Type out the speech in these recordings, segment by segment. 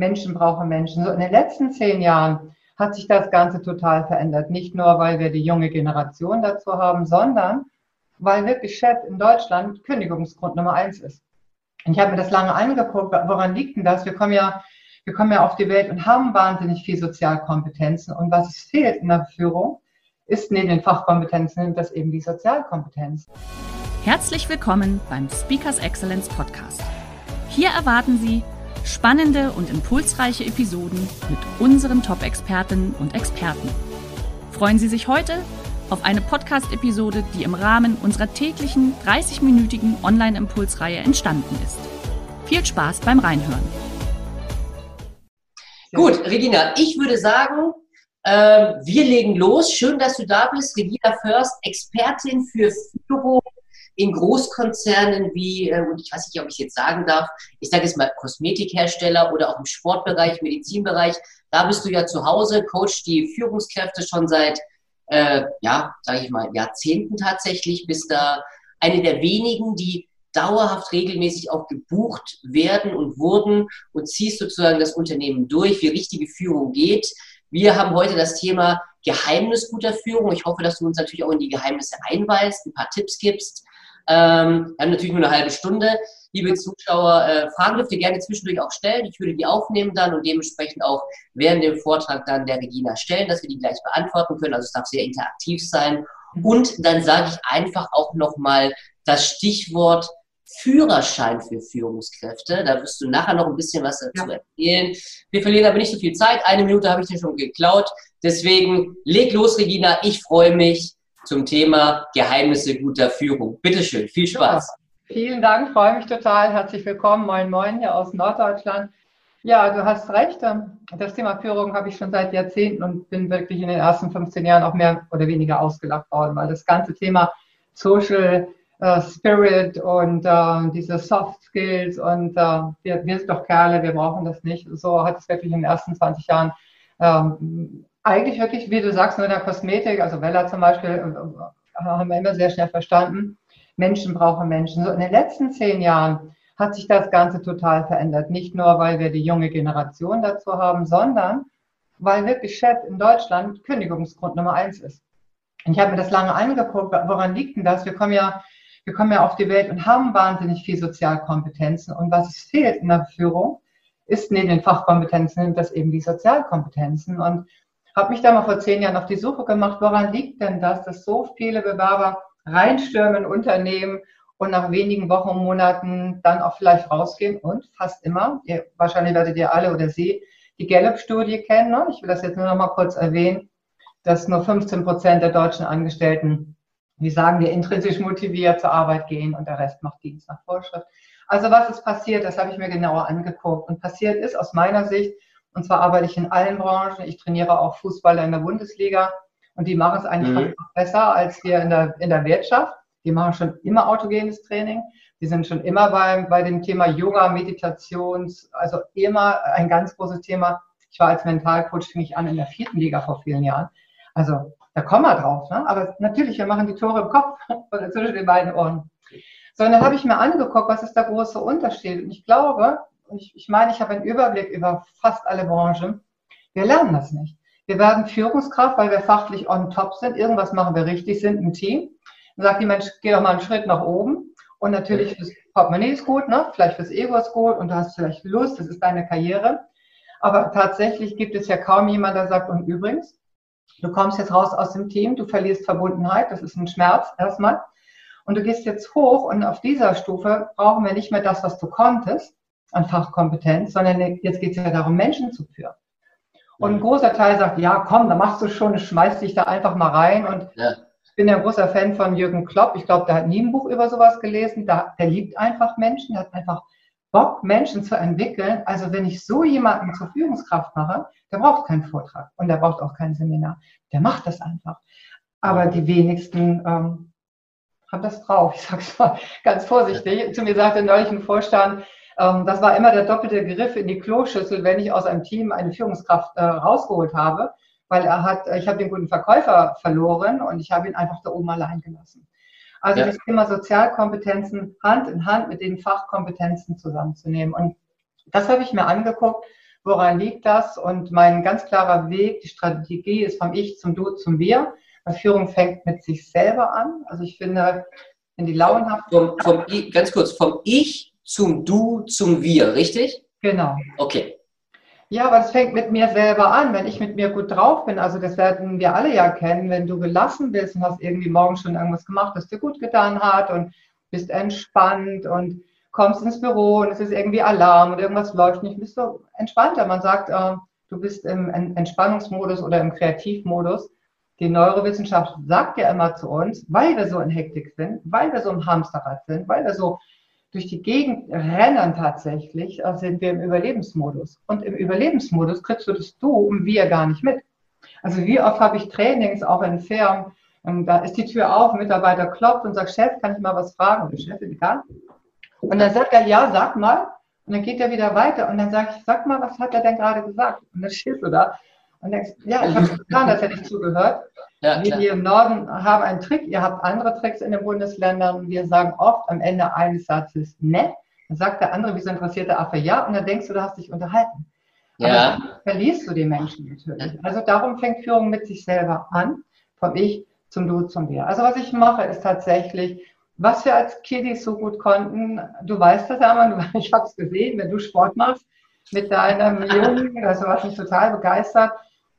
Menschen brauchen Menschen. So in den letzten zehn Jahren hat sich das Ganze total verändert. Nicht nur, weil wir die junge Generation dazu haben, sondern weil wirklich Chef in Deutschland Kündigungsgrund Nummer eins ist. Und ich habe mir das lange angeguckt, woran liegt denn das? Wir kommen ja, wir kommen ja auf die Welt und haben wahnsinnig viel Sozialkompetenzen. Und was fehlt in der Führung, ist neben den Fachkompetenzen das eben die Sozialkompetenz. Herzlich willkommen beim Speakers Excellence Podcast. Hier erwarten Sie Spannende und impulsreiche Episoden mit unseren Top-Expertinnen und Experten. Freuen Sie sich heute auf eine Podcast-Episode, die im Rahmen unserer täglichen 30-minütigen Online-Impulsreihe entstanden ist. Viel Spaß beim Reinhören. Gut, Regina, ich würde sagen, äh, wir legen los. Schön, dass du da bist. Regina Först, Expertin für Führung in Großkonzernen wie, äh, und ich weiß nicht, ob ich es jetzt sagen darf, ich sage jetzt mal Kosmetikhersteller oder auch im Sportbereich, Medizinbereich, da bist du ja zu Hause, coach die Führungskräfte schon seit, äh, ja, sage ich mal, Jahrzehnten tatsächlich, bist da eine der wenigen, die dauerhaft regelmäßig auch gebucht werden und wurden und ziehst sozusagen das Unternehmen durch, wie richtige Führung geht. Wir haben heute das Thema Geheimnis guter Führung. Ich hoffe, dass du uns natürlich auch in die Geheimnisse einweist, ein paar Tipps gibst. Ähm, wir haben natürlich nur eine halbe Stunde. Liebe Zuschauer, äh, Fragen dürft ihr gerne zwischendurch auch stellen. Ich würde die aufnehmen dann und dementsprechend auch während dem Vortrag dann der Regina stellen, dass wir die gleich beantworten können. Also es darf sehr interaktiv sein. Und dann sage ich einfach auch nochmal das Stichwort Führerschein für Führungskräfte. Da wirst du nachher noch ein bisschen was dazu erzählen. Wir verlieren aber nicht so viel Zeit. Eine Minute habe ich dir schon geklaut. Deswegen leg los, Regina. Ich freue mich zum Thema Geheimnisse guter Führung. Bitteschön, viel Spaß. Ja, vielen Dank, freue mich total. Herzlich willkommen. Moin, moin hier aus Norddeutschland. Ja, du hast recht. Ähm, das Thema Führung habe ich schon seit Jahrzehnten und bin wirklich in den ersten 15 Jahren auch mehr oder weniger ausgelacht worden, weil das ganze Thema Social äh, Spirit und äh, diese Soft Skills und äh, wir, wir sind doch Kerle, wir brauchen das nicht. So hat es wirklich in den ersten 20 Jahren ähm, eigentlich wirklich, wie du sagst, nur in der Kosmetik, also Wella zum Beispiel, äh, haben wir immer sehr schnell verstanden, Menschen brauchen Menschen. So in den letzten zehn Jahren hat sich das Ganze total verändert. Nicht nur, weil wir die junge Generation dazu haben, sondern weil wirklich Chef in Deutschland Kündigungsgrund Nummer eins ist. Und ich habe mir das lange angeguckt, woran liegt denn das? Wir kommen ja, wir kommen ja auf die Welt und haben wahnsinnig viel Sozialkompetenzen. Und was es fehlt in der Führung, ist neben den Fachkompetenzen, das eben die Sozialkompetenzen. Und habe mich da mal vor zehn Jahren auf die Suche gemacht, woran liegt denn das, dass so viele Bewerber reinstürmen in Unternehmen und nach wenigen Wochen Monaten dann auch vielleicht rausgehen und fast immer, ihr, wahrscheinlich werdet ihr alle oder Sie die Gallup-Studie kennen. Ne? Ich will das jetzt nur noch mal kurz erwähnen, dass nur 15 Prozent der deutschen Angestellten, wie sagen wir, intrinsisch motiviert zur Arbeit gehen und der Rest macht Dienst nach Vorschrift. Also was ist passiert, das habe ich mir genauer angeguckt. Und passiert ist aus meiner Sicht, und zwar arbeite ich in allen Branchen. Ich trainiere auch Fußballer in der Bundesliga. Und die machen es eigentlich mhm. besser als wir in der, in der Wirtschaft. Die machen schon immer autogenes Training. Die sind schon immer bei, bei dem Thema Yoga, Meditations, also immer ein ganz großes Thema. Ich war als Mentalcoach, fing ich an in der vierten Liga vor vielen Jahren. Also da kommen wir drauf. Ne? Aber natürlich, wir machen die Tore im Kopf oder zwischen den beiden Ohren. So, und dann habe ich mir angeguckt, was ist der große Unterschied. Und ich glaube, ich, ich meine, ich habe einen Überblick über fast alle Branchen. Wir lernen das nicht. Wir werden Führungskraft, weil wir fachlich on top sind. Irgendwas machen wir richtig, sind ein Team. Dann sagt die Mensch, geh doch mal einen Schritt nach oben. Und natürlich fürs Portemonnaie ist gut, ne? vielleicht fürs Ego ist gut und du hast vielleicht Lust, das ist deine Karriere. Aber tatsächlich gibt es ja kaum jemand, der sagt, und übrigens, du kommst jetzt raus aus dem Team, du verlierst Verbundenheit, das ist ein Schmerz erstmal. Und du gehst jetzt hoch und auf dieser Stufe brauchen wir nicht mehr das, was du konntest, an Fachkompetenz, sondern jetzt geht es ja darum, Menschen zu führen. Und ein großer Teil sagt, ja, komm, da machst du schon, schmeiß dich da einfach mal rein. Und ja. ich bin ja ein großer Fan von Jürgen Klopp. Ich glaube, der hat nie ein Buch über sowas gelesen. Der, der liebt einfach Menschen, der hat einfach Bock, Menschen zu entwickeln. Also wenn ich so jemanden zur Führungskraft mache, der braucht keinen Vortrag und der braucht auch kein Seminar. Der macht das einfach. Aber die wenigsten ähm, haben das drauf. Ich sage es mal ganz vorsichtig. Zu mir sagte neulich ein Vorstand, das war immer der doppelte Griff in die Kloschüssel, wenn ich aus einem Team eine Führungskraft äh, rausgeholt habe, weil er hat, ich habe den guten Verkäufer verloren und ich habe ihn einfach da oben allein gelassen. Also ja. das Thema Sozialkompetenzen Hand in Hand mit den Fachkompetenzen zusammenzunehmen. Und das habe ich mir angeguckt. Woran liegt das? Und mein ganz klarer Weg, die Strategie ist vom Ich zum Du zum Wir. Führung fängt mit sich selber an. Also ich finde, wenn die launhaft. Vom, vom, ganz kurz, vom Ich zum Du zum Wir, richtig? Genau. Okay. Ja, aber es fängt mit mir selber an, wenn ich mit mir gut drauf bin. Also das werden wir alle ja kennen, wenn du gelassen bist und hast irgendwie morgen schon irgendwas gemacht, das dir gut getan hat und bist entspannt und kommst ins Büro und es ist irgendwie Alarm und irgendwas läuft nicht, bist du entspannter. Man sagt, äh, du bist im Entspannungsmodus oder im Kreativmodus. Die Neurowissenschaft sagt ja immer zu uns, weil wir so in Hektik sind, weil wir so im Hamsterrad sind, weil wir so durch die Gegend rennen tatsächlich, äh, sind wir im Überlebensmodus. Und im Überlebensmodus kriegst du das Du und Wir gar nicht mit. Also wie oft habe ich Trainings auch in Firmen, ähm, da ist die Tür auf, ein Mitarbeiter klopft und sagt, Chef, kann ich mal was fragen? Und der Chef egal. Und dann sagt er, ja, sag mal. Und dann geht er wieder weiter und dann sage ich, sag mal, was hat er denn gerade gesagt? Und dann stehst du da und denkst, ja, ich habe getan, das hätte ich zugehört. Ja, wir hier im Norden haben einen Trick, ihr habt andere Tricks in den Bundesländern. Wir sagen oft am Ende eines Satzes ne. Dann sagt der andere, wie so interessierte Affe, ja, und dann denkst du, du hast dich unterhalten. Aber ja. dann verlierst du die Menschen natürlich. Also darum fängt Führung mit sich selber an, vom Ich zum Du zum Wir. Also was ich mache, ist tatsächlich, was wir als Kiddies so gut konnten, du weißt das, Hermann, ich habe es gesehen, wenn du Sport machst mit deinem Jungen, also was mich total begeistert,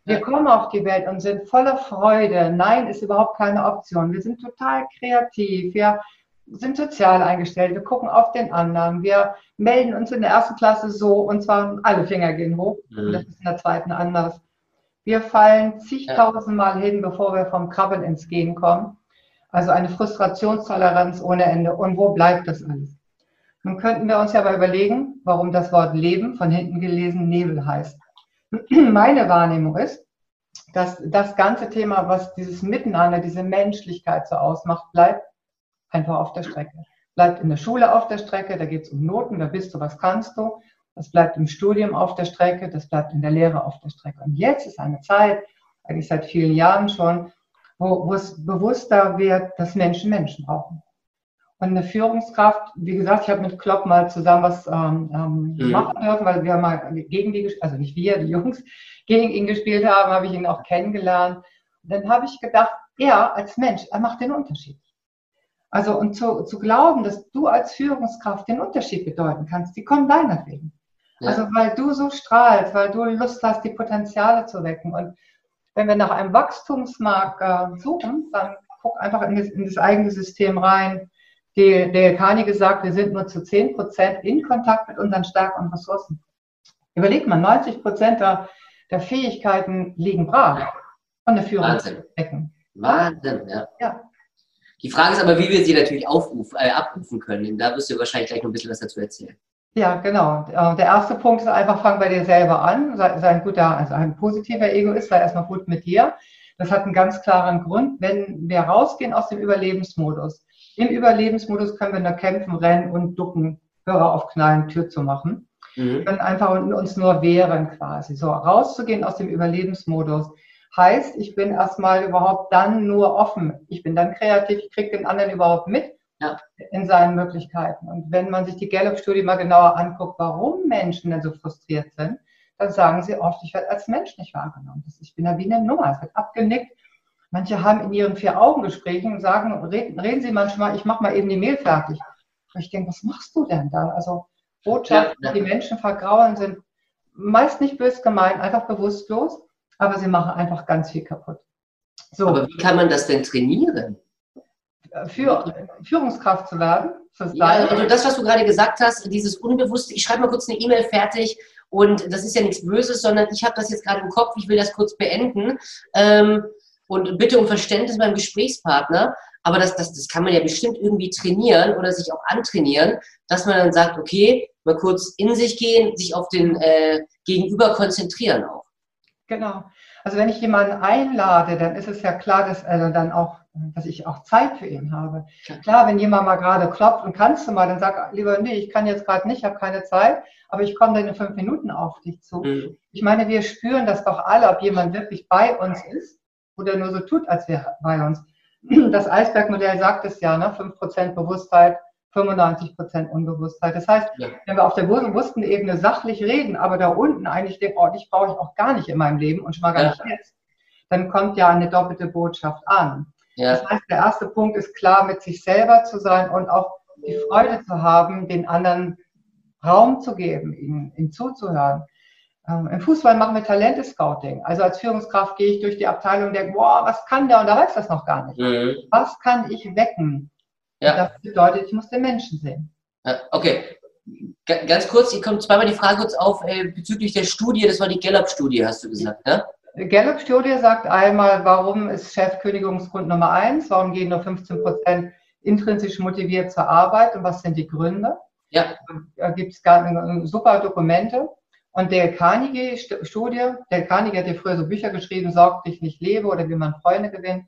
wir kommen auf die Welt und sind voller Freude. Nein ist überhaupt keine Option. Wir sind total kreativ. Wir sind sozial eingestellt. Wir gucken auf den anderen. Wir melden uns in der ersten Klasse so und zwar alle Finger gehen hoch. Mhm. Das ist in der zweiten anders. Wir fallen zigtausendmal hin, bevor wir vom Krabbeln ins Gehen kommen. Also eine Frustrationstoleranz ohne Ende. Und wo bleibt das alles? Nun könnten wir uns ja aber überlegen, warum das Wort Leben von hinten gelesen Nebel heißt. meine Wahrnehmung ist, dass das ganze Thema, was dieses Miteinander, diese Menschlichkeit so ausmacht, bleibt einfach auf der Strecke. Bleibt in der Schule auf der Strecke, da geht es um Noten, wer bist du, was kannst du. Das bleibt im Studium auf der Strecke, das bleibt in der Lehre auf der Strecke. Und jetzt ist eine Zeit, eigentlich seit vielen Jahren schon, wo, wo es bewusster wird, dass Menschen Menschen brauchen. Und eine Führungskraft, wie gesagt, ich habe mit Klopp mal zusammen was ähm, ähm, mhm. machen dürfen, weil wir mal gegen die, also nicht wir, die Jungs, gegen ihn gespielt haben, habe ich ihn auch kennengelernt. Und dann habe ich gedacht, er als Mensch, er macht den Unterschied. Also und zu, zu glauben, dass du als Führungskraft den Unterschied bedeuten kannst, die kommen deinetwegen. Ja. Also weil du so strahlst, weil du Lust hast, die Potenziale zu wecken. Und wenn wir nach einem Wachstumsmarkt äh, suchen, dann guck einfach in das, in das eigene System rein die, der Kani gesagt, wir sind nur zu 10 Prozent in Kontakt mit unseren Stärken und Ressourcen. Überlegt mal, 90 Prozent der, der Fähigkeiten liegen brach von der Führung. Wahnsinn. Wahnsinn, ja. ja. Die Frage ist aber, wie wir sie natürlich aufrufen, äh, abrufen können. Da wirst du wahrscheinlich gleich noch ein bisschen was dazu erzählen. Ja, genau. Äh, der erste Punkt ist einfach, fang bei dir selber an. Sei, sei ein guter, also ein positiver Egoist, sei erstmal gut mit dir. Das hat einen ganz klaren Grund. Wenn wir rausgehen aus dem Überlebensmodus, im Überlebensmodus können wir nur kämpfen, rennen und ducken, Hörer aufknallen, Tür zu machen. Mhm. Wir können einfach uns nur wehren quasi. So, rauszugehen aus dem Überlebensmodus heißt, ich bin erstmal überhaupt dann nur offen. Ich bin dann kreativ, ich kriege den anderen überhaupt mit ja. in seinen Möglichkeiten. Und wenn man sich die Gallup-Studie mal genauer anguckt, warum Menschen denn so frustriert sind, dann sagen sie oft, ich werde als Mensch nicht wahrgenommen. Ich bin da wie eine Nummer, es wird abgenickt, Manche haben in ihren Vier-Augen-Gesprächen und sagen, reden, reden Sie manchmal, ich mache mal eben die Mail fertig. Und ich denke, was machst du denn da? Also Botschaften, ja, ja. die Menschen vergraulen, sind meist nicht bös gemeint, einfach bewusstlos, aber sie machen einfach ganz viel kaputt. So. Aber wie kann man das denn trainieren? Für Führungskraft zu werden. ja, also das, was du gerade gesagt hast, dieses Unbewusste, ich schreibe mal kurz eine E-Mail fertig und das ist ja nichts Böses, sondern ich habe das jetzt gerade im Kopf, ich will das kurz beenden. Ähm, und bitte um Verständnis beim Gesprächspartner. aber das, das, das kann man ja bestimmt irgendwie trainieren oder sich auch antrainieren, dass man dann sagt, okay, mal kurz in sich gehen, sich auf den äh, Gegenüber konzentrieren auch. Genau. Also wenn ich jemanden einlade, dann ist es ja klar, dass er dann auch, dass ich auch Zeit für ihn habe. Klar, klar wenn jemand mal gerade klopft und kannst du mal, dann sag lieber, nee, ich kann jetzt gerade nicht, ich habe keine Zeit, aber ich komme dann in fünf Minuten auf dich zu. Mhm. Ich meine, wir spüren das doch alle, ob jemand wirklich bei uns ist oder nur so tut, als wäre bei uns. Das Eisbergmodell sagt es ja, ne? 5% Bewusstheit, 95% Unbewusstheit. Das heißt, ja. wenn wir auf der bewussten Ebene sachlich reden, aber da unten eigentlich denken, oh, dich brauche ich auch gar nicht in meinem Leben und schon mal gar ja. nicht jetzt, dann kommt ja eine doppelte Botschaft an. Ja. Das heißt, der erste Punkt ist klar, mit sich selber zu sein und auch die Freude zu haben, den anderen Raum zu geben, ihnen, ihnen zuzuhören. Ähm, Im Fußball machen wir Talente-Scouting. Also als Führungskraft gehe ich durch die Abteilung und denke, boah, was kann der? Und da weiß das noch gar nicht. Mhm. Was kann ich wecken? Ja. Das bedeutet, ich muss den Menschen sehen. Okay. Ganz kurz, hier kommt zweimal die Frage kurz auf äh, bezüglich der Studie. Das war die Gallup-Studie, hast du gesagt, ne? Gallup-Studie sagt einmal, warum ist Chef Kündigungsgrund Nummer eins? Warum gehen nur 15 Prozent intrinsisch motiviert zur Arbeit und was sind die Gründe? Ja. Da gibt es super Dokumente. Und der Carnegie-Studie, der Carnegie hat ja früher so Bücher geschrieben, Sorg dich nicht lebe oder wie man Freunde gewinnt.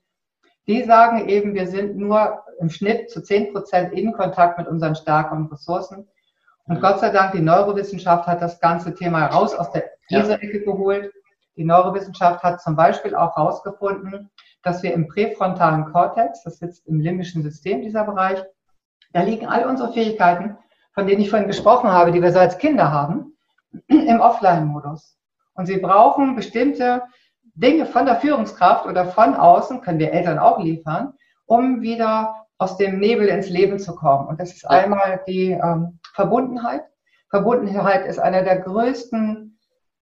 Die sagen eben, wir sind nur im Schnitt zu 10 Prozent in Kontakt mit unseren Stärken und Ressourcen. Und Gott sei Dank, die Neurowissenschaft hat das ganze Thema raus aus der Käseecke ja. geholt. Die Neurowissenschaft hat zum Beispiel auch herausgefunden, dass wir im präfrontalen Kortex, das sitzt im limbischen System, dieser Bereich, da liegen all unsere Fähigkeiten, von denen ich vorhin gesprochen habe, die wir so als Kinder haben im Offline-Modus. Und sie brauchen bestimmte Dinge von der Führungskraft oder von außen, können wir Eltern auch liefern, um wieder aus dem Nebel ins Leben zu kommen. Und das ist einmal die ähm, Verbundenheit. Verbundenheit ist einer der größten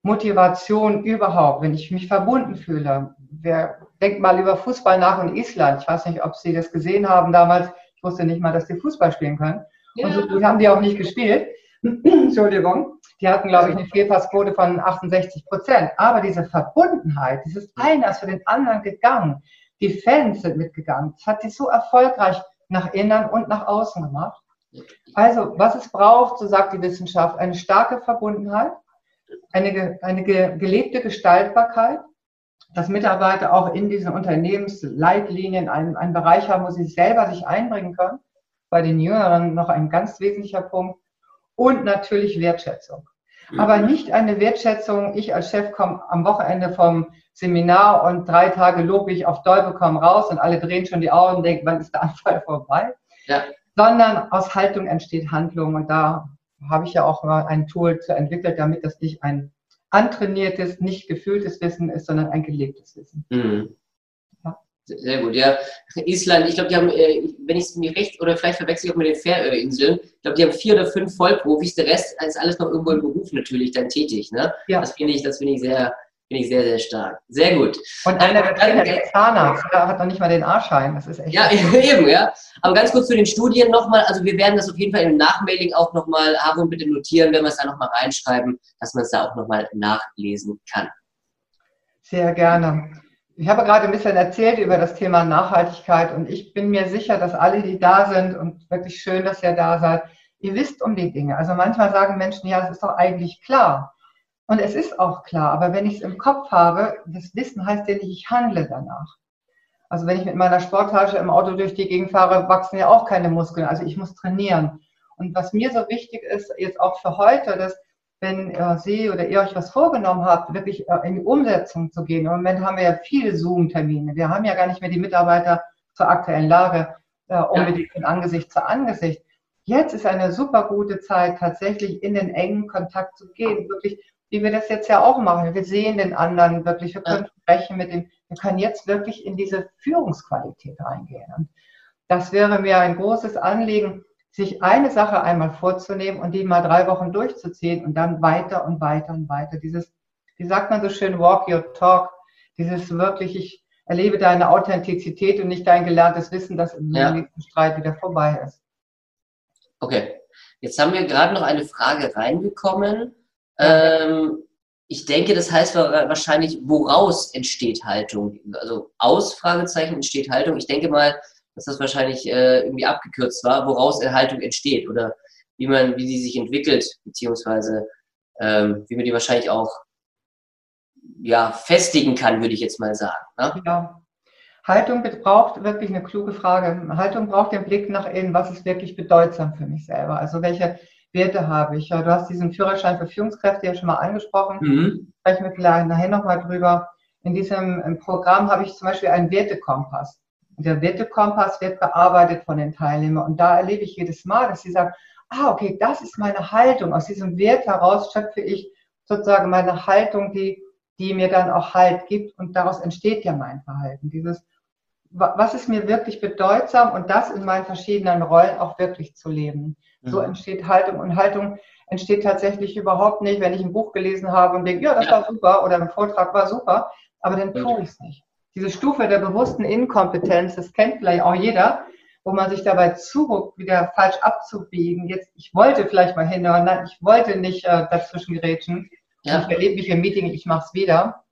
Motivationen überhaupt, wenn ich mich verbunden fühle. Wer denkt mal über Fußball nach in Island. Ich weiß nicht, ob Sie das gesehen haben damals. Ich wusste nicht mal, dass die Fußball spielen können. Ja. Und so gut haben die auch nicht gespielt. Entschuldigung. Die hatten, glaube ich, eine Fehlpassquote von 68 Prozent. Aber diese Verbundenheit, dieses einer ist für den anderen gegangen. Die Fans sind mitgegangen. Das hat sie so erfolgreich nach innen und nach außen gemacht. Also, was es braucht, so sagt die Wissenschaft, eine starke Verbundenheit, eine, eine gelebte Gestaltbarkeit, dass Mitarbeiter auch in diesen Unternehmensleitlinien einen, einen Bereich haben, wo sie selber sich einbringen können. Bei den Jüngeren noch ein ganz wesentlicher Punkt und natürlich Wertschätzung. Mhm. Aber nicht eine Wertschätzung, ich als Chef komme am Wochenende vom Seminar und drei Tage lobe ich auf Däube komm raus und alle drehen schon die Augen und denken, wann ist der Anfall vorbei? Ja. Sondern aus Haltung entsteht Handlung und da habe ich ja auch mal ein Tool entwickelt, damit das nicht ein antrainiertes, nicht gefühltes Wissen ist, sondern ein gelebtes Wissen. Mhm. Sehr gut, ja. Island, ich glaube, die haben, äh, wenn ich es mir recht, oder vielleicht verwechsel ich auch mit den Färöerinseln, ich glaube, die haben vier oder fünf Vollprofis, der Rest ist alles noch irgendwo im Beruf natürlich dann tätig. Ne? Ja. Das finde ich, das finde ich sehr, finde ich sehr, sehr stark. Sehr gut. Und einer der Trainer, der Zahnarzt, der hat noch nicht mal den A-Schein. Das ist echt. Ja, eben, ja. Aber ganz kurz zu den Studien nochmal. Also wir werden das auf jeden Fall im Nachmailing auch nochmal, Aaron, bitte notieren, wenn wir es da nochmal reinschreiben, dass man es da auch nochmal nachlesen kann. Sehr gerne. Ich habe gerade ein bisschen erzählt über das Thema Nachhaltigkeit und ich bin mir sicher, dass alle, die da sind und wirklich schön, dass ihr da seid, ihr wisst um die Dinge. Also manchmal sagen Menschen, ja, das ist doch eigentlich klar. Und es ist auch klar, aber wenn ich es im Kopf habe, das Wissen heißt ja nicht, ich handle danach. Also wenn ich mit meiner Sporttasche im Auto durch die Gegend fahre, wachsen ja auch keine Muskeln. Also ich muss trainieren. Und was mir so wichtig ist, jetzt auch für heute, dass wenn äh, Sie oder ihr euch was vorgenommen habt, wirklich äh, in die Umsetzung zu gehen. Im Moment haben wir ja viele Zoom-Termine. Wir haben ja gar nicht mehr die Mitarbeiter zur aktuellen Lage äh, unbedingt von Angesicht zu Angesicht. Jetzt ist eine super gute Zeit, tatsächlich in den engen Kontakt zu gehen. Wirklich, wie wir das jetzt ja auch machen. Wir sehen den anderen wirklich. Wir können sprechen mit dem. Wir können jetzt wirklich in diese Führungsqualität reingehen. Und das wäre mir ein großes Anliegen, sich eine Sache einmal vorzunehmen und die mal drei Wochen durchzuziehen und dann weiter und weiter und weiter. Dieses, wie sagt man so schön, walk your talk, dieses wirklich, ich erlebe deine Authentizität und nicht dein gelerntes Wissen, das im ja. nächsten Streit wieder vorbei ist. Okay. Jetzt haben wir gerade noch eine Frage reinbekommen. Ähm, ich denke, das heißt wahrscheinlich, woraus entsteht Haltung? Also aus Fragezeichen entsteht Haltung. Ich denke mal, dass das wahrscheinlich äh, irgendwie abgekürzt war, woraus Haltung entsteht oder wie man, wie sie sich entwickelt, beziehungsweise ähm, wie man die wahrscheinlich auch ja, festigen kann, würde ich jetzt mal sagen. Ne? Ja. Haltung braucht wirklich eine kluge Frage. Haltung braucht den Blick nach innen, was ist wirklich bedeutsam für mich selber. Also welche Werte habe ich? Ja, du hast diesen Führerschein für Führungskräfte ja schon mal angesprochen. Mhm. Sprechen wir vielleicht nachher nochmal drüber. In diesem Programm habe ich zum Beispiel einen Wertekompass. Der Wertekompass wird bearbeitet von den Teilnehmern. Und da erlebe ich jedes Mal, dass sie sagen, ah, okay, das ist meine Haltung. Aus diesem Wert heraus schöpfe ich sozusagen meine Haltung, die, die mir dann auch Halt gibt. Und daraus entsteht ja mein Verhalten. Dieses, was ist mir wirklich bedeutsam und das in meinen verschiedenen Rollen auch wirklich zu leben. Mhm. So entsteht Haltung und Haltung entsteht tatsächlich überhaupt nicht, wenn ich ein Buch gelesen habe und denke, ja, das war super oder ein Vortrag war super, aber dann tue ich es nicht. Diese Stufe der bewussten Inkompetenz, das kennt vielleicht auch jeder, wo man sich dabei zuruckt, wieder falsch abzubiegen. Jetzt, ich wollte vielleicht mal hinhören, nein, ich wollte nicht äh, dazwischen gerätschen. Ja. Ich erlebe mich im Meeting, ich mache es wieder.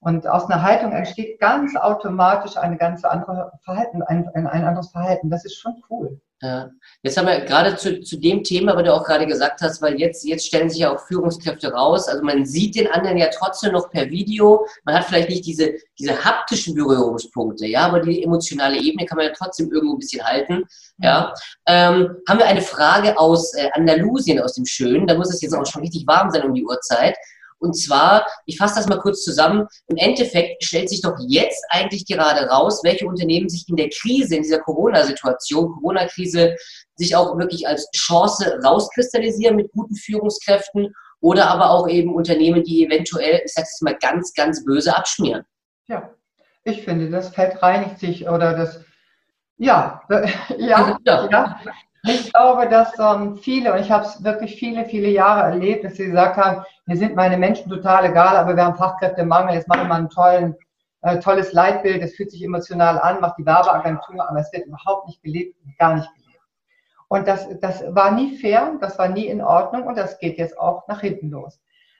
Und aus einer Haltung entsteht ganz automatisch eine ganz andere Verhalten, ein, ein, ein anderes Verhalten. Das ist schon cool. Ja. Jetzt haben wir gerade zu, zu dem Thema, was du auch gerade gesagt hast, weil jetzt, jetzt stellen sich ja auch Führungskräfte raus. Also man sieht den anderen ja trotzdem noch per Video. Man hat vielleicht nicht diese, diese haptischen Berührungspunkte, ja, aber die emotionale Ebene kann man ja trotzdem irgendwo ein bisschen halten. Ja. Ähm, haben wir eine Frage aus äh, Andalusien, aus dem Schönen. Da muss es jetzt auch schon richtig warm sein um die Uhrzeit. Und zwar, ich fasse das mal kurz zusammen, im Endeffekt stellt sich doch jetzt eigentlich gerade raus, welche Unternehmen sich in der Krise, in dieser Corona-Situation, Corona-Krise, sich auch wirklich als Chance rauskristallisieren mit guten Führungskräften oder aber auch eben Unternehmen, die eventuell, ich sage es mal ganz, ganz böse abschmieren. Ja, ich finde, das Feld reinigt sich oder das, ja, ja, ja. ja. Ich glaube, dass ähm, viele, und ich habe es wirklich viele, viele Jahre erlebt, dass sie gesagt haben, mir sind meine Menschen total egal, aber wir haben Fachkräftemangel, jetzt machen wir ein äh, tolles Leitbild, das fühlt sich emotional an, macht die Werbeagentur, aber es wird überhaupt nicht gelebt, gar nicht gelebt. Und das, das war nie fair, das war nie in Ordnung und das geht jetzt auch nach hinten los.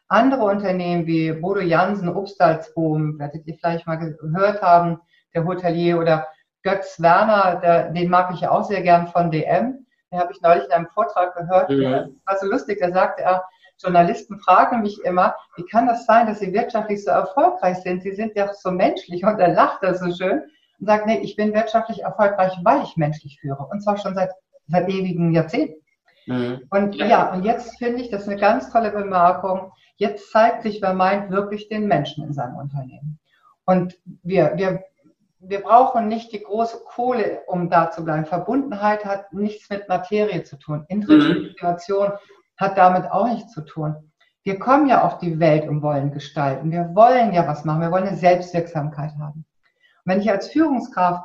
Andere Unternehmen wie Bodo Jansen, Obstalsboom, werdet ihr vielleicht mal gehört haben, der Hotelier oder Götz Werner, der, den mag ich ja auch sehr gern von DM habe ich neulich in einem Vortrag gehört. Das war so lustig, da sagte er, Journalisten fragen mich immer, wie kann das sein, dass sie wirtschaftlich so erfolgreich sind? Sie sind ja so menschlich und er lacht da so schön und sagt, nee, ich bin wirtschaftlich erfolgreich, weil ich menschlich führe und zwar schon seit, seit ewigen Jahrzehnten. Mhm. Und ja. ja, und jetzt finde ich das ist eine ganz tolle Bemerkung. Jetzt zeigt sich, wer meint wirklich den Menschen in seinem Unternehmen. Und wir, wir wir brauchen nicht die große Kohle, um da zu bleiben. Verbundenheit hat nichts mit Materie zu tun. Integration mhm. hat damit auch nichts zu tun. Wir kommen ja auf die Welt und wollen gestalten. Wir wollen ja was machen. Wir wollen eine Selbstwirksamkeit haben. Und wenn ich als Führungskraft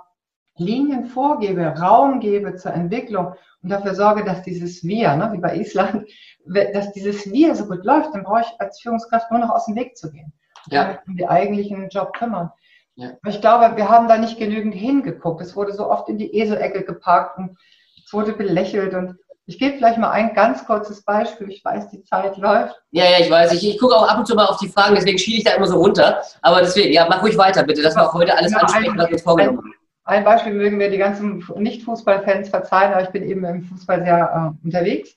Linien vorgebe, Raum gebe zur Entwicklung und dafür sorge, dass dieses Wir, ne, wie bei Island, dass dieses Wir so gut läuft, dann brauche ich als Führungskraft nur noch aus dem Weg zu gehen. Und ja. damit um die eigentlichen Job kümmern. Ja. Ich glaube, wir haben da nicht genügend hingeguckt. Es wurde so oft in die Eselecke geparkt und es wurde belächelt. Und ich gebe vielleicht mal ein ganz kurzes Beispiel. Ich weiß, die Zeit läuft. Ja, ja, ich weiß. Ich, ich gucke auch ab und zu mal auf die Fragen, deswegen schiele ich da immer so runter. Aber deswegen, ja, mach ruhig weiter, bitte, dass wir auch heute alles ja, ansprechen, was uns vorgenommen haben. Ein Beispiel mögen mir die ganzen Nicht-Fußballfans verzeihen, aber ich bin eben im Fußball sehr äh, unterwegs.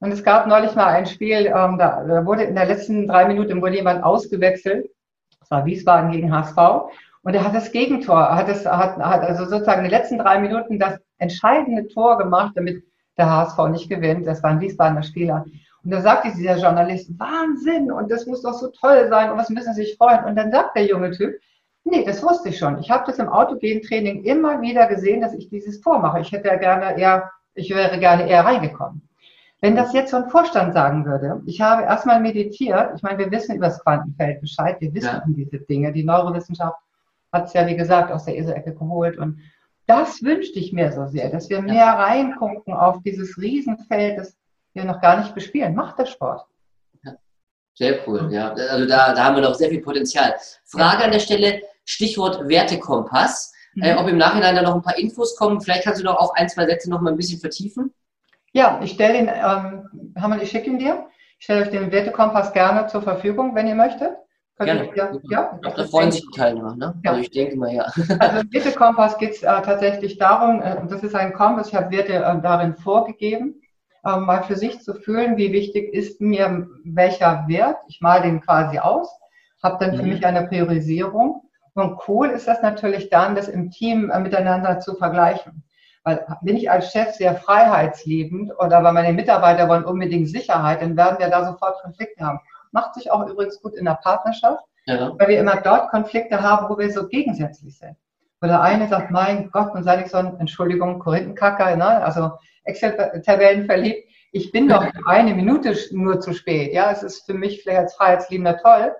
Und es gab neulich mal ein Spiel, ähm, da, da, wurde in der letzten drei Minuten wurde jemand ausgewechselt. Das war Wiesbaden gegen HSV. Und er hat das Gegentor, hat, das, hat, hat also sozusagen in den letzten drei Minuten das entscheidende Tor gemacht, damit der HSV nicht gewinnt. Das war ein Wiesbadener Spieler. Und da sagte dieser Journalist, Wahnsinn, und das muss doch so toll sein, und was müssen Sie sich freuen? Und dann sagt der junge Typ, nee, das wusste ich schon. Ich habe das im Autogen-Training immer wieder gesehen, dass ich dieses Tor mache. Ich hätte ja gerne eher, ich wäre gerne eher reingekommen. Wenn das jetzt so ein Vorstand sagen würde, ich habe erstmal meditiert, ich meine, wir wissen über das Quantenfeld Bescheid, wir wissen ja. um diese Dinge, die Neurowissenschaft hat es ja, wie gesagt, aus der ESO-Ecke geholt. Und das wünschte ich mir so sehr, dass wir mehr reingucken auf dieses Riesenfeld, das wir noch gar nicht bespielen. Macht der Sport. Sehr cool, ja. Also da, da haben wir noch sehr viel Potenzial. Frage an der Stelle, Stichwort Wertekompass. Mhm. Äh, ob im Nachhinein da noch ein paar Infos kommen. Vielleicht kannst du noch auf ein, zwei Sätze noch mal ein bisschen vertiefen. Ja, ich stelle den, ähm, Hammer, ich schicke ihn dir. Ich stelle euch den Wertekompass gerne zur Verfügung, wenn ihr möchtet. Gerne. Ja, ja, da freuen sich die Teilnehmer. Ne? Ja. Also ich denke mal, ja. Also im Wertekompass geht es äh, tatsächlich darum, äh, das ist ein Kompass, ich habe Werte äh, darin vorgegeben, äh, mal für sich zu fühlen, wie wichtig ist mir welcher Wert. Ich male den quasi aus, habe dann für mhm. mich eine Priorisierung. Und cool ist das natürlich dann, das im Team äh, miteinander zu vergleichen. Weil bin ich als Chef sehr freiheitsliebend oder weil meine Mitarbeiter wollen unbedingt Sicherheit, dann werden wir da sofort Konflikte haben. Macht sich auch übrigens gut in der Partnerschaft, ja. weil wir immer dort Konflikte haben, wo wir so gegensätzlich sind. Wo der eine sagt, mein Gott, und sei ich so ein, Entschuldigung, Korinthenkacker, ne? also Excel-Tabellen verliebt. Ich bin doch eine Minute nur zu spät. Ja, es ist für mich vielleicht als Freiheitsliebender toll.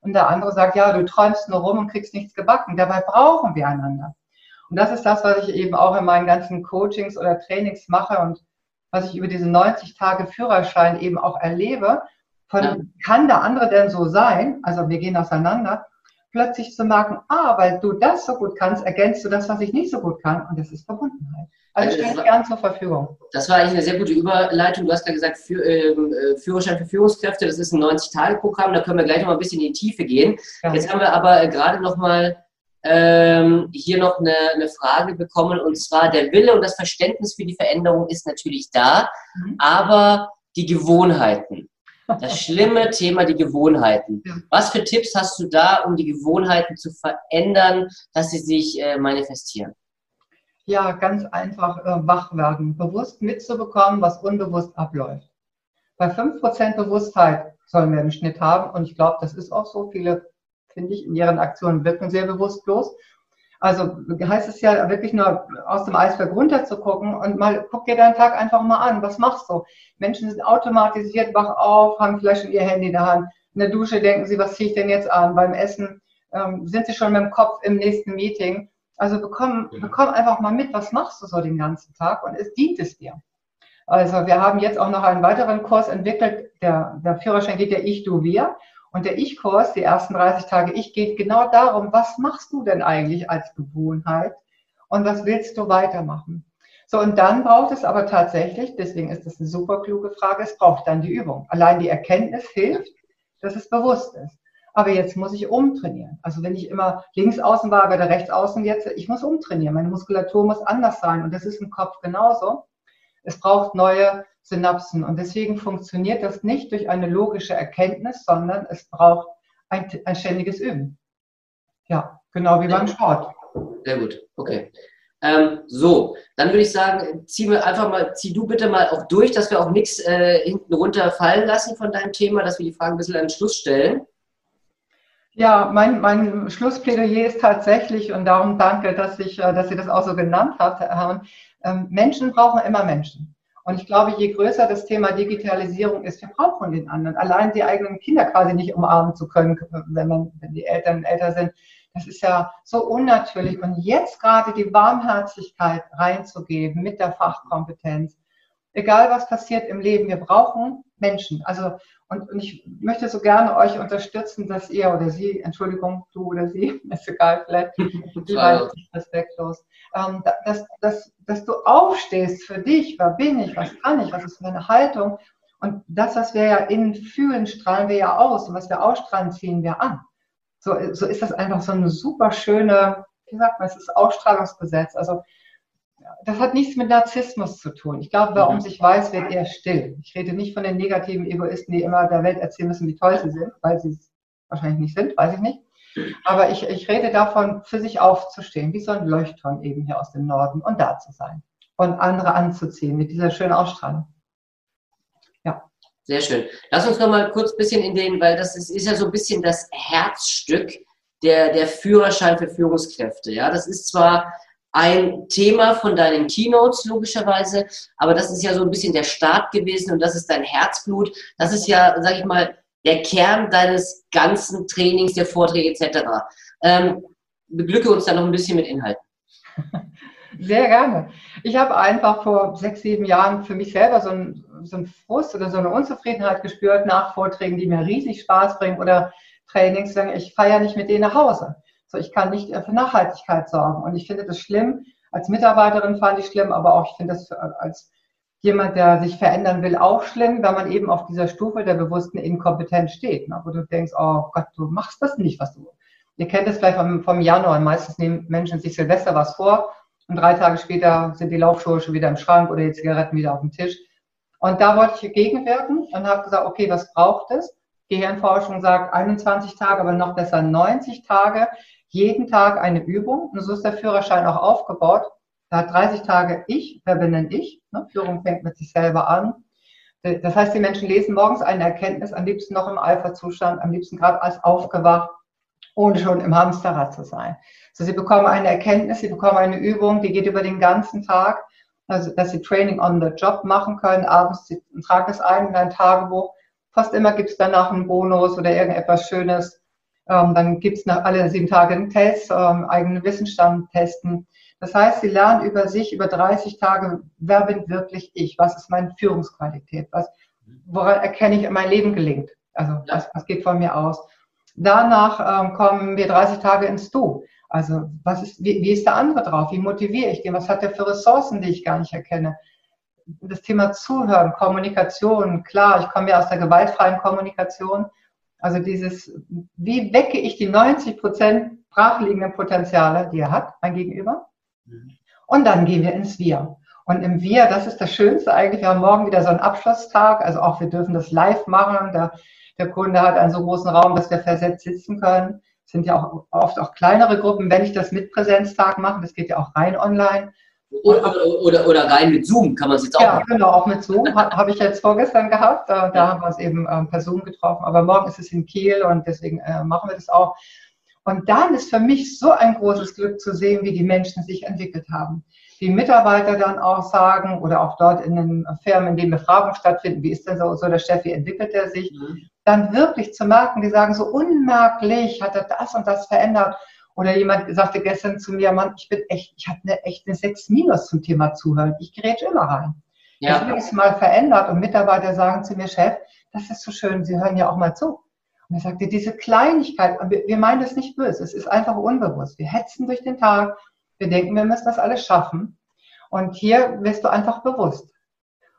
Und der andere sagt, ja, du träumst nur rum und kriegst nichts gebacken. Dabei brauchen wir einander. Und das ist das, was ich eben auch in meinen ganzen Coachings oder Trainings mache und was ich über diese 90 Tage Führerschein eben auch erlebe. Von, ja. kann der andere denn so sein? Also wir gehen auseinander. Plötzlich zu merken, ah, weil du das so gut kannst, ergänzt du das, was ich nicht so gut kann. Und das ist Verbundenheit. Also, also stehe ich gern zur Verfügung. Das war eigentlich eine sehr gute Überleitung. Du hast ja gesagt, für, ähm, äh, Führerschein für Führungskräfte, das ist ein 90-Tage-Programm, da können wir gleich noch mal ein bisschen in die Tiefe gehen. Ja. Jetzt haben wir aber äh, gerade noch mal ähm, hier noch eine, eine, Frage bekommen und zwar der Wille und das Verständnis für die Veränderung ist natürlich da, mhm. aber die Gewohnheiten. Das schlimme Thema, die Gewohnheiten. Was für Tipps hast du da, um die Gewohnheiten zu verändern, dass sie sich äh, manifestieren? Ja, ganz einfach äh, wach werden, bewusst mitzubekommen, was unbewusst abläuft. Bei 5% Bewusstheit sollen wir einen Schnitt haben und ich glaube, das ist auch so. Viele finde ich, in ihren Aktionen wirken sehr bewusstlos. Also heißt es ja wirklich nur aus dem Eisberg runter zu gucken und mal guck dir deinen Tag einfach mal an. Was machst du? Menschen sind automatisiert wach auf, haben vielleicht schon ihr Handy in der Hand. In der Dusche denken sie, was ziehe ich denn jetzt an? Beim Essen ähm, sind sie schon mit dem Kopf im nächsten Meeting. Also bekomm, bekomm einfach mal mit, was machst du so den ganzen Tag und es dient es dir. Also wir haben jetzt auch noch einen weiteren Kurs entwickelt. Der, der Führerschein geht ja Ich, Du, Wir. Und der Ich-Kurs, die ersten 30 Tage Ich, geht genau darum, was machst du denn eigentlich als Gewohnheit und was willst du weitermachen? So, und dann braucht es aber tatsächlich, deswegen ist das eine super kluge Frage, es braucht dann die Übung. Allein die Erkenntnis hilft, dass es bewusst ist. Aber jetzt muss ich umtrainieren. Also wenn ich immer links außen war, oder rechts außen jetzt, ich muss umtrainieren. Meine Muskulatur muss anders sein. Und das ist im Kopf genauso. Es braucht neue Synapsen. Und deswegen funktioniert das nicht durch eine logische Erkenntnis, sondern es braucht ein, ein ständiges Üben. Ja, genau wie beim Sport. Sehr gut, okay. Ähm, so, dann würde ich sagen, zieh mir einfach mal, zieh du bitte mal auch durch, dass wir auch nichts äh, hinten runterfallen lassen von deinem Thema, dass wir die Fragen ein bisschen an den Schluss stellen. Ja, mein, mein Schlussplädoyer ist tatsächlich, und darum danke, dass, ich, äh, dass Sie das auch so genannt hat, Herr Herrmann, ähm, Menschen brauchen immer Menschen. Und ich glaube, je größer das Thema Digitalisierung ist, wir brauchen den anderen. Allein die eigenen Kinder quasi nicht umarmen zu können, wenn, man, wenn die Eltern älter sind, das ist ja so unnatürlich. Und jetzt gerade die Warmherzigkeit reinzugeben mit der Fachkompetenz, egal was passiert im Leben, wir brauchen Menschen. Also, und, und ich möchte so gerne euch unterstützen, dass ihr oder sie, Entschuldigung, du oder sie, ist egal, vielleicht, respektlos, ähm, dass, dass, dass du aufstehst für dich, wer bin ich, was kann ich, was ist meine Haltung. Und das, was wir ja innen fühlen, strahlen wir ja aus. Und was wir ausstrahlen, ziehen wir an. So, so ist das einfach so eine super schöne, wie sagt man, es ist Ausstrahlungsgesetz. Also das hat nichts mit Narzissmus zu tun. Ich glaube, wer um mhm. sich weiß, wird eher still. Ich rede nicht von den negativen Egoisten, die immer der Welt erzählen müssen, wie toll sie sind, weil sie es wahrscheinlich nicht sind, weiß ich nicht. Aber ich, ich rede davon, für sich aufzustehen, wie so ein Leuchtturm eben hier aus dem Norden und da zu sein und andere anzuziehen mit dieser schönen Ausstrahlung. Ja. Sehr schön. Lass uns noch mal kurz ein bisschen in den, weil das ist, ist ja so ein bisschen das Herzstück der, der Führerschein für Führungskräfte. Ja, das ist zwar ein Thema von deinen Keynotes, logischerweise. Aber das ist ja so ein bisschen der Start gewesen und das ist dein Herzblut. Das ist ja, sag ich mal, der Kern deines ganzen Trainings, der Vorträge etc. Ähm, beglücke uns da noch ein bisschen mit Inhalten. Sehr gerne. Ich habe einfach vor sechs, sieben Jahren für mich selber so einen, so einen Frust oder so eine Unzufriedenheit gespürt nach Vorträgen, die mir riesig Spaß bringen oder Trainings. Ich feiere nicht mit denen nach Hause. So, ich kann nicht für Nachhaltigkeit sorgen. Und ich finde das schlimm. Als Mitarbeiterin fand ich schlimm, aber auch ich finde das als jemand, der sich verändern will, auch schlimm, wenn man eben auf dieser Stufe der bewussten Inkompetenz steht, ne? wo du denkst, oh Gott, du machst das nicht, was du. Ihr kennt es vielleicht vom, vom Januar. Meistens nehmen Menschen sich Silvester was vor und drei Tage später sind die Laufschuhe schon wieder im Schrank oder die Zigaretten wieder auf dem Tisch. Und da wollte ich gegenwirken und habe gesagt, okay, was braucht es? Gehirnforschung sagt 21 Tage, aber noch besser 90 Tage, jeden Tag eine Übung. Und so ist der Führerschein auch aufgebaut. Da hat 30 Tage ich, wer bin denn ich? Ne? Führung fängt mit sich selber an. Das heißt, die Menschen lesen morgens eine Erkenntnis, am liebsten noch im Alpha-Zustand, am liebsten gerade als aufgewacht, ohne schon im Hamsterrad zu sein. So, sie bekommen eine Erkenntnis, sie bekommen eine Übung, die geht über den ganzen Tag, also dass sie Training on the Job machen können. Abends sie tragen es ein in ein Tagebuch. Fast immer gibt es danach einen Bonus oder irgendetwas Schönes. Ähm, dann gibt es nach alle sieben Tage einen Test, ähm, eigenen Wissensstand testen. Das heißt, sie lernen über sich über 30 Tage, wer bin wirklich ich? Was ist meine Führungsqualität? Was, woran erkenne ich, mein Leben gelingt? Also was, was geht von mir aus? Danach ähm, kommen wir 30 Tage ins Du. Also was ist, wie, wie ist der andere drauf? Wie motiviere ich den? Was hat er für Ressourcen, die ich gar nicht erkenne? Das Thema Zuhören, Kommunikation, klar, ich komme ja aus der gewaltfreien Kommunikation. Also dieses, wie wecke ich die 90 Prozent brachliegenden Potenziale, die er hat, mein Gegenüber? Und dann gehen wir ins Wir. Und im Wir, das ist das Schönste eigentlich. Wir haben morgen wieder so einen Abschlusstag. Also auch wir dürfen das live machen. Der, der Kunde hat einen so großen Raum, dass wir versetzt sitzen können. Es sind ja auch oft auch kleinere Gruppen. Wenn ich das mit Präsenztag mache, das geht ja auch rein online. Oder, oder, oder, rein mit Zoom kann man es jetzt auch Ja, machen. genau, auch mit Zoom. Habe ich jetzt vorgestern gehabt. Da, da haben wir es eben ähm, per Zoom getroffen. Aber morgen ist es in Kiel und deswegen äh, machen wir das auch. Und dann ist für mich so ein großes Glück zu sehen, wie die Menschen sich entwickelt haben. Die Mitarbeiter dann auch sagen oder auch dort in den Firmen, in denen Befragungen stattfinden, wie ist denn so, so der Chef, wie entwickelt er sich, mhm. dann wirklich zu merken, die sagen so unmerklich hat er das und das verändert. Oder jemand sagte gestern zu mir, Mann, ich bin echt, ich habe eine echt eine 6 Minus zum Thema Zuhören. Ich gerät immer rein. Ja. Das habe ich mal verändert und Mitarbeiter sagen zu mir, Chef, das ist so schön, Sie hören ja auch mal zu. Und er sagte, diese Kleinigkeit, wir meinen das nicht böse, es ist einfach unbewusst. Wir hetzen durch den Tag, wir denken, wir müssen das alles schaffen. Und hier wirst du einfach bewusst.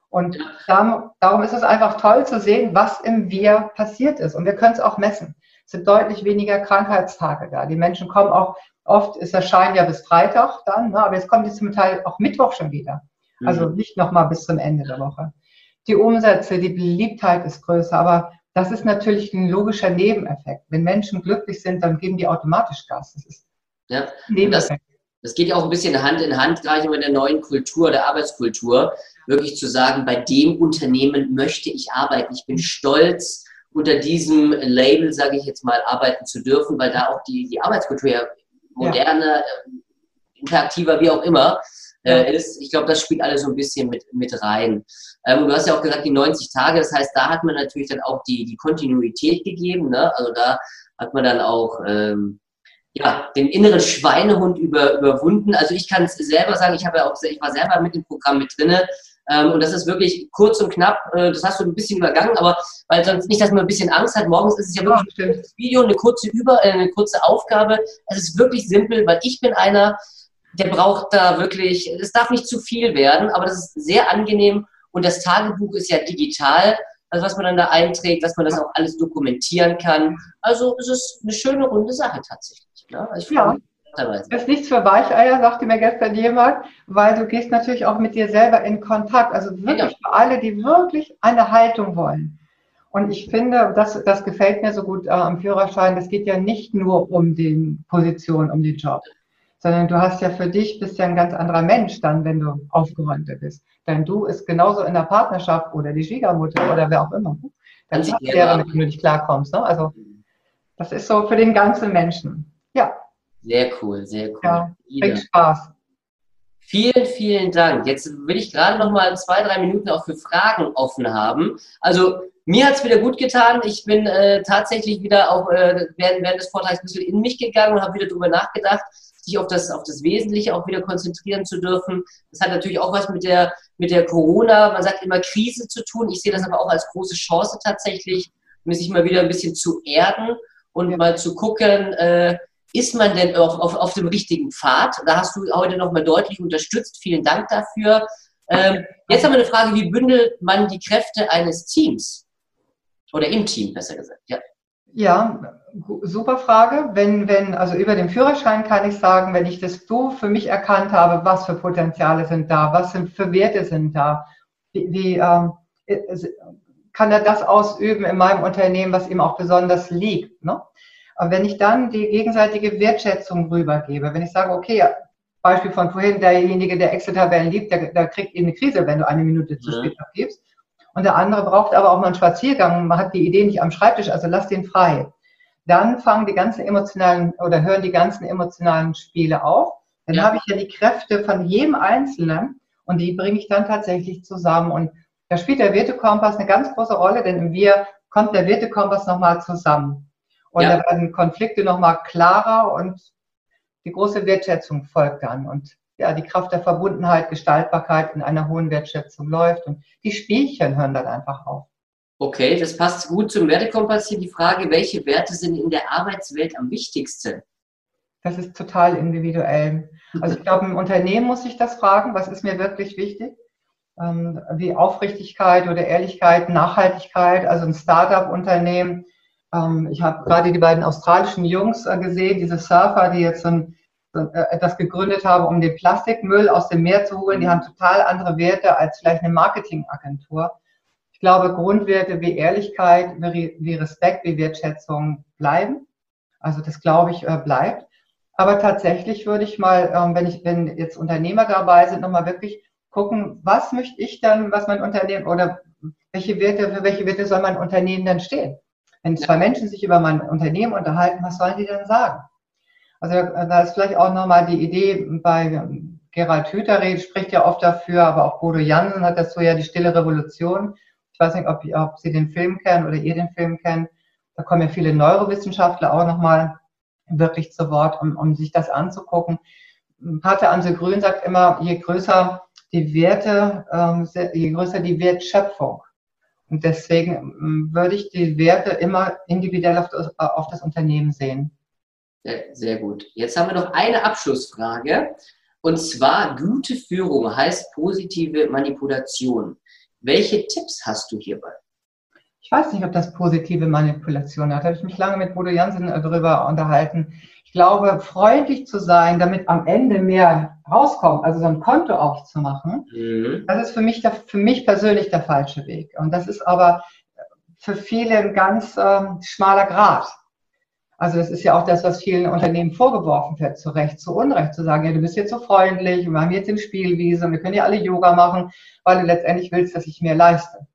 Und darum, ist es einfach toll zu sehen, was im Wir passiert ist. Und wir können es auch messen. Es sind deutlich weniger Krankheitstage da. Die Menschen kommen auch, oft ist der Schein ja bis Freitag dann, ne, aber jetzt kommt es zum Teil auch Mittwoch schon wieder. Also mhm. nicht nochmal bis zum Ende der Woche. Die Umsätze, die Beliebtheit ist größer, aber das ist natürlich ein logischer Nebeneffekt. Wenn Menschen glücklich sind, dann geben die automatisch Gas. Das ist ja. Nebeneffekt. Das, das geht ja auch ein bisschen Hand in Hand, gerade mit der neuen Kultur, der Arbeitskultur, wirklich zu sagen, bei dem Unternehmen möchte ich arbeiten. Ich bin stolz, unter diesem Label, sage ich jetzt mal, arbeiten zu dürfen, weil da auch die, die Arbeitskultur ja moderner, ja. interaktiver, wie auch immer, äh, ist. Ich glaube, das spielt alles so ein bisschen mit, mit rein. Ähm, du hast ja auch gesagt, die 90 Tage, das heißt, da hat man natürlich dann auch die, die Kontinuität gegeben. Ne? Also da hat man dann auch ähm, ja, den inneren Schweinehund über, überwunden. Also ich kann es selber sagen, ich, habe ja auch, ich war selber mit dem Programm mit drinne. Ähm, und das ist wirklich kurz und knapp, äh, das hast du ein bisschen übergangen, aber weil sonst nicht, dass man ein bisschen Angst hat. Morgens ist es ja wirklich ja, ein Video, eine kurze Über, äh, eine kurze Aufgabe. Es ist wirklich simpel, weil ich bin einer, der braucht da wirklich, es darf nicht zu viel werden, aber das ist sehr angenehm und das Tagebuch ist ja digital, also was man dann da einträgt, dass man das auch alles dokumentieren kann. Also es ist eine schöne runde Sache tatsächlich. Ne? Also ja. Das ist nichts für Weicheier, sagte mir gestern jemand, weil du gehst natürlich auch mit dir selber in Kontakt. Also wirklich ja. für alle, die wirklich eine Haltung wollen. Und ich finde, das, das gefällt mir so gut äh, am Führerschein, das geht ja nicht nur um die Position, um den Job sondern du hast ja für dich, bist ja ein ganz anderer Mensch dann, wenn du aufgeräumter bist. Dein Du ist genauso in der Partnerschaft oder die Schwiegermutter oder wer auch immer. Dann wäre, mit dem du nicht klarkommst. Ne? Also das ist so für den ganzen Menschen. Ja. Sehr cool, sehr cool. Ja, bringt Spaß. Vielen, vielen Dank. Jetzt will ich gerade noch mal zwei, drei Minuten auch für Fragen offen haben. Also mir hat es wieder gut getan. Ich bin äh, tatsächlich wieder auch äh, während, während des Vortrags ein bisschen in mich gegangen und habe wieder darüber nachgedacht, sich auf das, auf das Wesentliche auch wieder konzentrieren zu dürfen. Das hat natürlich auch was mit der, mit der Corona, man sagt immer Krise zu tun. Ich sehe das aber auch als große Chance tatsächlich, um sich mal wieder ein bisschen zu erden und mal zu gucken, äh, ist man denn auf, auf, auf dem richtigen Pfad? Da hast du heute nochmal deutlich unterstützt. Vielen Dank dafür. Ähm, jetzt haben wir eine Frage, wie bündelt man die Kräfte eines Teams? Oder im Team, besser gesagt. Ja. Ja, super Frage. Wenn, wenn, also über den Führerschein kann ich sagen, wenn ich das so für mich erkannt habe, was für Potenziale sind da, was sind für Werte sind da, wie, wie ähm, kann er das ausüben in meinem Unternehmen, was ihm auch besonders liegt. Ne? Aber wenn ich dann die gegenseitige Wertschätzung rübergebe, wenn ich sage, okay, Beispiel von vorhin, derjenige, der Excel-Tabellen liebt, der, der kriegt eben eine Krise, wenn du eine Minute zu spät abgibst. Und der andere braucht aber auch mal einen Spaziergang, man hat die Idee nicht am Schreibtisch, also lass den frei. Dann fangen die ganzen emotionalen oder hören die ganzen emotionalen Spiele auf. Dann ja. habe ich ja die Kräfte von jedem Einzelnen und die bringe ich dann tatsächlich zusammen. Und da spielt der Wertekompass eine ganz große Rolle, denn im Wir kommt der Wertekompass nochmal zusammen. Und ja. da werden Konflikte nochmal klarer und die große Wertschätzung folgt dann. Und ja, die Kraft der Verbundenheit, Gestaltbarkeit in einer hohen Wertschätzung läuft. Und die Spielchen hören dann einfach auf. Okay, das passt gut zum Wertekompass hier. Die Frage, welche Werte sind in der Arbeitswelt am wichtigsten? Das ist total individuell. Also ich glaube, im Unternehmen muss ich das fragen, was ist mir wirklich wichtig? Ähm, wie Aufrichtigkeit oder Ehrlichkeit, Nachhaltigkeit, also ein Startup-Unternehmen. Ähm, ich habe gerade die beiden australischen Jungs äh, gesehen, diese Surfer, die jetzt so ein, so äh, etwas gegründet haben, um den Plastikmüll aus dem Meer zu holen. Die haben total andere Werte als vielleicht eine Marketingagentur. Ich glaube, Grundwerte wie Ehrlichkeit, wie Respekt, wie Wertschätzung bleiben. Also das glaube ich äh, bleibt. Aber tatsächlich würde ich mal, ähm, wenn ich, wenn jetzt Unternehmer dabei sind, nochmal wirklich gucken, was möchte ich dann, was mein Unternehmen oder welche Werte, für welche Werte soll mein Unternehmen dann stehen? Wenn zwei Menschen sich über mein Unternehmen unterhalten, was sollen die denn sagen? Also äh, da ist vielleicht auch nochmal die Idee bei Gerald Hüther spricht ja oft dafür, aber auch Bodo Jansen hat das so ja die stille Revolution. Ich weiß nicht, ob, ob Sie den Film kennen oder ihr den Film kennt. Da kommen ja viele Neurowissenschaftler auch nochmal wirklich zu Wort, um, um sich das anzugucken. Pater Ansel Grün sagt immer, je größer die Werte, ähm, je größer die Wertschöpfung. Und deswegen ähm, würde ich die Werte immer individuell auf das, auf das Unternehmen sehen. Sehr gut. Jetzt haben wir noch eine Abschlussfrage. Und zwar, gute Führung heißt positive Manipulation. Welche Tipps hast du hierbei? Ich weiß nicht, ob das positive Manipulation hat. Da habe ich mich lange mit Bodo Jansen äh, darüber unterhalten. Ich glaube, freundlich zu sein, damit am Ende mehr rauskommt, also so ein Konto aufzumachen, mhm. das ist für mich, der, für mich persönlich der falsche Weg. Und das ist aber für viele ein ganz ähm, schmaler Grad. Also das ist ja auch das, was vielen Unternehmen vorgeworfen wird, zu Recht, zu Unrecht, zu sagen, ja, du bist jetzt so freundlich und wir haben jetzt den Spielwiese und wir können ja alle Yoga machen, weil du letztendlich willst, dass ich mehr leiste.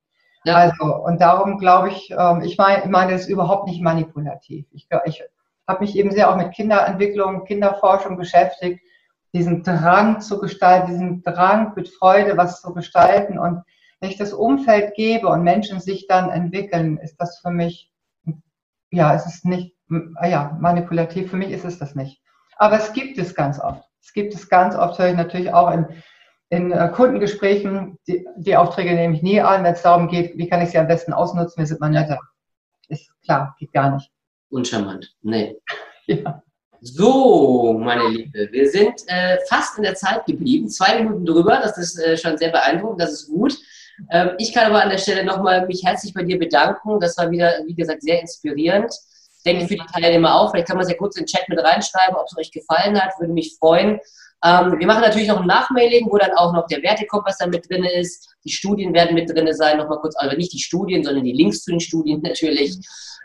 Ja. Also, und darum glaube ich, ähm, ich meine, ich meine, das ist überhaupt nicht manipulativ. Ich, ich habe mich eben sehr auch mit Kinderentwicklung, Kinderforschung beschäftigt, diesen Drang zu gestalten, diesen Drang mit Freude was zu gestalten. Und wenn ich das Umfeld gebe und Menschen sich dann entwickeln, ist das für mich, ja, es ist nicht, ja, manipulativ. Für mich ist es das nicht. Aber es gibt es ganz oft. Es gibt es ganz oft, höre ich natürlich auch in in äh, Kundengesprächen, die, die, Aufträge nehme ich nie an, wenn es darum geht, wie kann ich sie am besten ausnutzen, wir sind mal netter. Ist klar, geht gar nicht. Uncharmant, nee. ja. So, meine Liebe, wir sind äh, fast in der Zeit geblieben, zwei Minuten drüber, das ist äh, schon sehr beeindruckend, das ist gut. Ähm, ich kann aber an der Stelle nochmal mich herzlich bei dir bedanken, das war wieder, wie gesagt, sehr inspirierend. Denke für die Teilnehmer auch, vielleicht kann man es ja kurz in den Chat mit reinschreiben, ob es euch gefallen hat, würde mich freuen. Ähm, wir machen natürlich noch ein Nachmailing, wo dann auch noch der Wertekompass dann mit drin ist. Die Studien werden mit drin sein, nochmal kurz, also nicht die Studien, sondern die Links zu den Studien natürlich,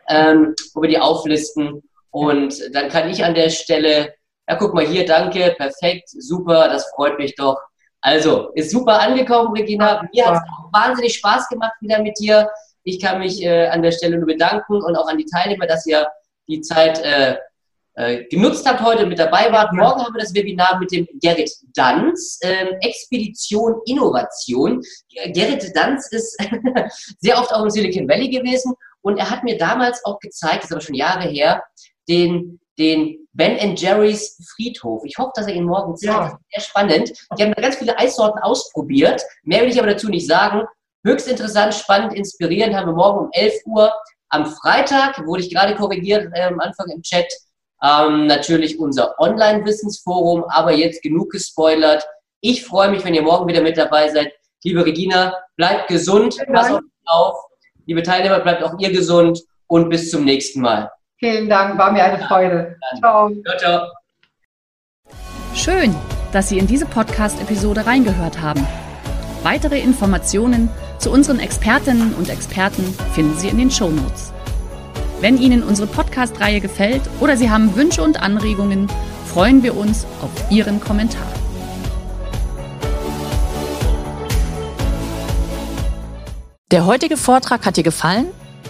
ähm, wo wir die auflisten. Und dann kann ich an der Stelle, ja, guck mal hier, danke, perfekt, super, das freut mich doch. Also, ist super angekommen, Regina. Mir hat es wahnsinnig Spaß gemacht wieder mit dir. Ich kann mich äh, an der Stelle nur bedanken und auch an die Teilnehmer, dass ihr die Zeit äh, äh, genutzt habt heute mit dabei wart. Morgen haben wir das Webinar mit dem Gerrit Danz, ähm, Expedition Innovation. Gerrit Danz ist sehr oft auch im Silicon Valley gewesen und er hat mir damals auch gezeigt, das ist aber schon Jahre her, den, den Ben Jerry's Friedhof. Ich hoffe, dass er ihn morgen zeigt. Ja. sehr spannend. Die haben da ganz viele Eissorten ausprobiert. Mehr will ich aber dazu nicht sagen. Höchst interessant, spannend, inspirierend haben wir morgen um 11 Uhr. Am Freitag wurde ich gerade korrigiert äh, am Anfang im Chat ähm, natürlich unser Online-Wissensforum, aber jetzt genug gespoilert. Ich freue mich, wenn ihr morgen wieder mit dabei seid. Liebe Regina, bleibt gesund, pass auf, auf. Liebe Teilnehmer, bleibt auch ihr gesund und bis zum nächsten Mal. Vielen Dank, war mir eine Freude. Ciao. Ciao, ciao. Schön, dass Sie in diese Podcast-Episode reingehört haben. Weitere Informationen zu unseren Expertinnen und Experten finden Sie in den Show Notes. Wenn Ihnen unsere Podcast-Reihe gefällt oder Sie haben Wünsche und Anregungen, freuen wir uns auf Ihren Kommentar. Der heutige Vortrag hat dir gefallen?